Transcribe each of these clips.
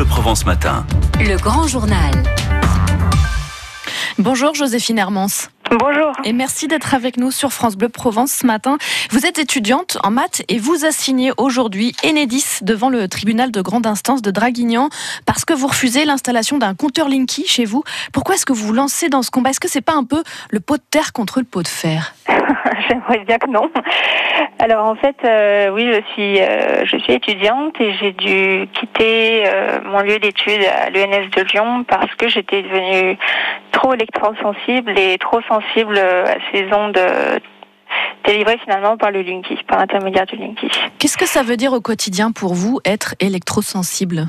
Bleu Provence Matin. Le grand journal. Bonjour Joséphine Hermance. Bonjour. Et merci d'être avec nous sur France Bleu Provence ce matin. Vous êtes étudiante en maths et vous assignez aujourd'hui Enedis devant le tribunal de grande instance de Draguignan parce que vous refusez l'installation d'un compteur Linky chez vous. Pourquoi est-ce que vous vous lancez dans ce combat? Est-ce que c'est pas un peu le pot de terre contre le pot de fer? J'aimerais bien que non. Alors en fait, euh, oui, je suis, euh, je suis étudiante et j'ai dû quitter euh, mon lieu d'études à l'ENS de Lyon parce que j'étais devenue trop électrosensible et trop sensible à ces ondes délivrées finalement par le Linky, par l'intermédiaire du Linky. Qu'est-ce que ça veut dire au quotidien pour vous être électrosensible?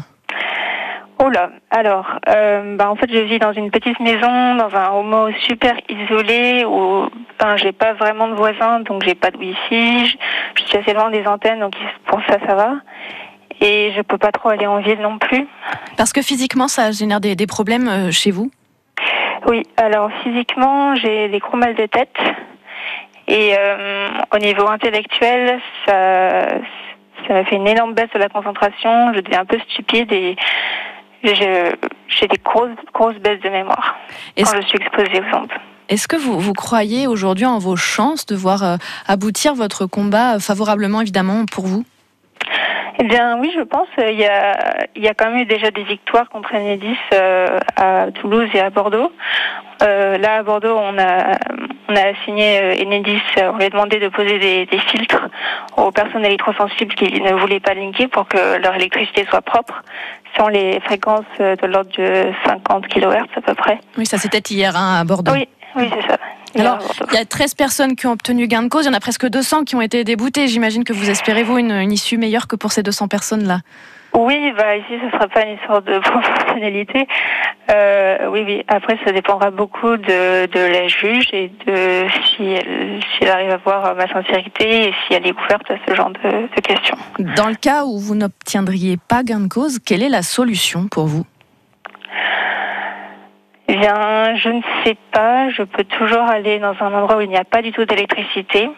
Oh là, alors, euh, bah en fait, je vis dans une petite maison, dans un homo super isolé où ben, j'ai pas vraiment de voisins, donc j'ai pas de wifi. Je, je suis assez loin des antennes, donc pour ça, ça va. Et je peux pas trop aller en ville non plus. Parce que physiquement, ça génère des, des problèmes euh, chez vous? Oui, alors physiquement, j'ai des gros mal de tête. Et euh, au niveau intellectuel, ça, ça m'a fait une énorme baisse de la concentration. Je deviens un peu stupide et j'ai des grosses, grosses baisses de mémoire Est-ce- quand je suis exposée aux ondes. Est-ce que vous, vous croyez aujourd'hui en vos chances de voir euh, aboutir votre combat favorablement, évidemment, pour vous? Eh bien, oui, je pense. euh, Il y a, il y a quand même eu déjà des victoires contre Enedis euh, à Toulouse et à Bordeaux. Euh, là, à Bordeaux, on a, on a assigné euh, Enedis. On lui a demandé de poser des, des filtres aux personnes électrosensibles qui ne voulaient pas linker pour que leur électricité soit propre, sans les fréquences euh, de l'ordre de 50 kHz à peu près. Oui, ça c'était hier hein, à Bordeaux. Oui, oui, c'est ça. Alors, il y a 13 personnes qui ont obtenu gain de cause, il y en a presque 200 qui ont été déboutées. J'imagine que vous espérez, vous, une, une issue meilleure que pour ces 200 personnes-là. Oui, bah ici ce sera pas une histoire de proportionnalité. Euh, oui, oui. Après, ça dépendra beaucoup de, de la juge et de si elle, si elle arrive à voir ma sincérité et si elle est ouverte à ce genre de, de questions. Dans le cas où vous n'obtiendriez pas gain de cause, quelle est la solution pour vous? Bien, je ne sais pas. Je peux toujours aller dans un endroit où il n'y a pas du tout d'électricité.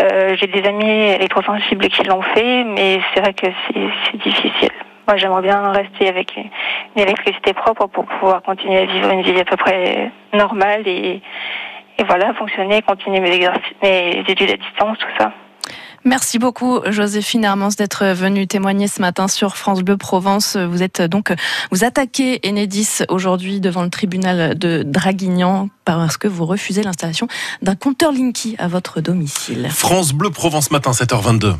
Euh, J'ai des amis électrosensibles qui l'ont fait, mais c'est vrai que c'est difficile. Moi, j'aimerais bien rester avec une, électricité propre pour pouvoir continuer à vivre une vie à peu près normale et, et voilà, fonctionner, continuer mes, mes études à distance, tout ça. Merci beaucoup, Joséphine Hermance, d'être venue témoigner ce matin sur France Bleu Provence. Vous êtes donc, vous attaquez Enedis aujourd'hui devant le tribunal de Draguignan parce que vous refusez l'installation d'un compteur Linky à votre domicile. France Bleu Provence matin 7h22.